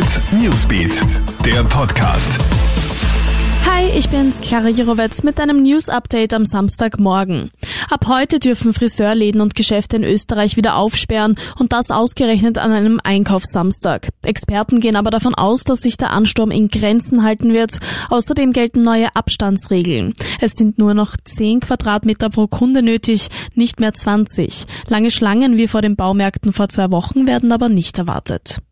Hit Newsbeat, der Podcast. Hi, ich bin's, Clara Jirovetz mit einem News-Update am Samstagmorgen. Ab heute dürfen Friseurläden und Geschäfte in Österreich wieder aufsperren und das ausgerechnet an einem Einkaufssamstag. Experten gehen aber davon aus, dass sich der Ansturm in Grenzen halten wird. Außerdem gelten neue Abstandsregeln. Es sind nur noch 10 Quadratmeter pro Kunde nötig, nicht mehr 20. Lange Schlangen wie vor den Baumärkten vor zwei Wochen werden aber nicht erwartet.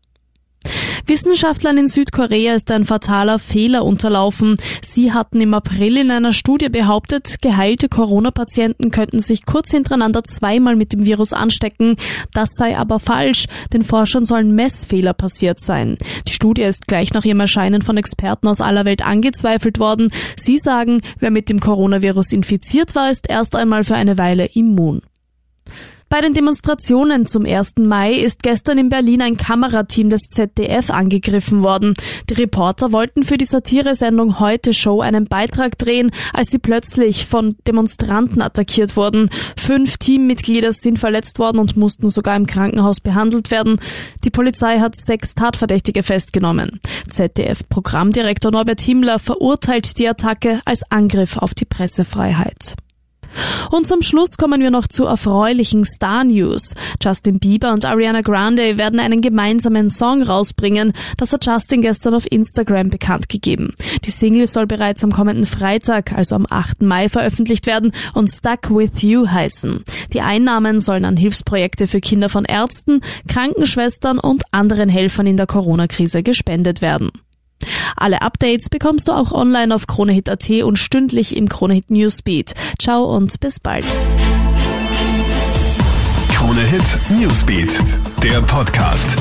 Wissenschaftlern in Südkorea ist ein fataler Fehler unterlaufen. Sie hatten im April in einer Studie behauptet, geheilte Corona-Patienten könnten sich kurz hintereinander zweimal mit dem Virus anstecken. Das sei aber falsch. Den Forschern sollen Messfehler passiert sein. Die Studie ist gleich nach ihrem Erscheinen von Experten aus aller Welt angezweifelt worden. Sie sagen, wer mit dem Coronavirus infiziert war, ist erst einmal für eine Weile immun. Bei den Demonstrationen zum 1. Mai ist gestern in Berlin ein Kamerateam des ZDF angegriffen worden. Die Reporter wollten für die Satiresendung Heute Show einen Beitrag drehen, als sie plötzlich von Demonstranten attackiert wurden. Fünf Teammitglieder sind verletzt worden und mussten sogar im Krankenhaus behandelt werden. Die Polizei hat sechs Tatverdächtige festgenommen. ZDF-Programmdirektor Norbert Himmler verurteilt die Attacke als Angriff auf die Pressefreiheit. Und zum Schluss kommen wir noch zu erfreulichen Star News. Justin Bieber und Ariana Grande werden einen gemeinsamen Song rausbringen. Das hat Justin gestern auf Instagram bekannt gegeben. Die Single soll bereits am kommenden Freitag, also am 8. Mai, veröffentlicht werden und Stuck With You heißen. Die Einnahmen sollen an Hilfsprojekte für Kinder von Ärzten, Krankenschwestern und anderen Helfern in der Corona-Krise gespendet werden. Alle Updates bekommst du auch online auf Kronehit.at und stündlich im Kronehit Newsbeat. Ciao und bis bald. Kronehit Newsbeat, der Podcast.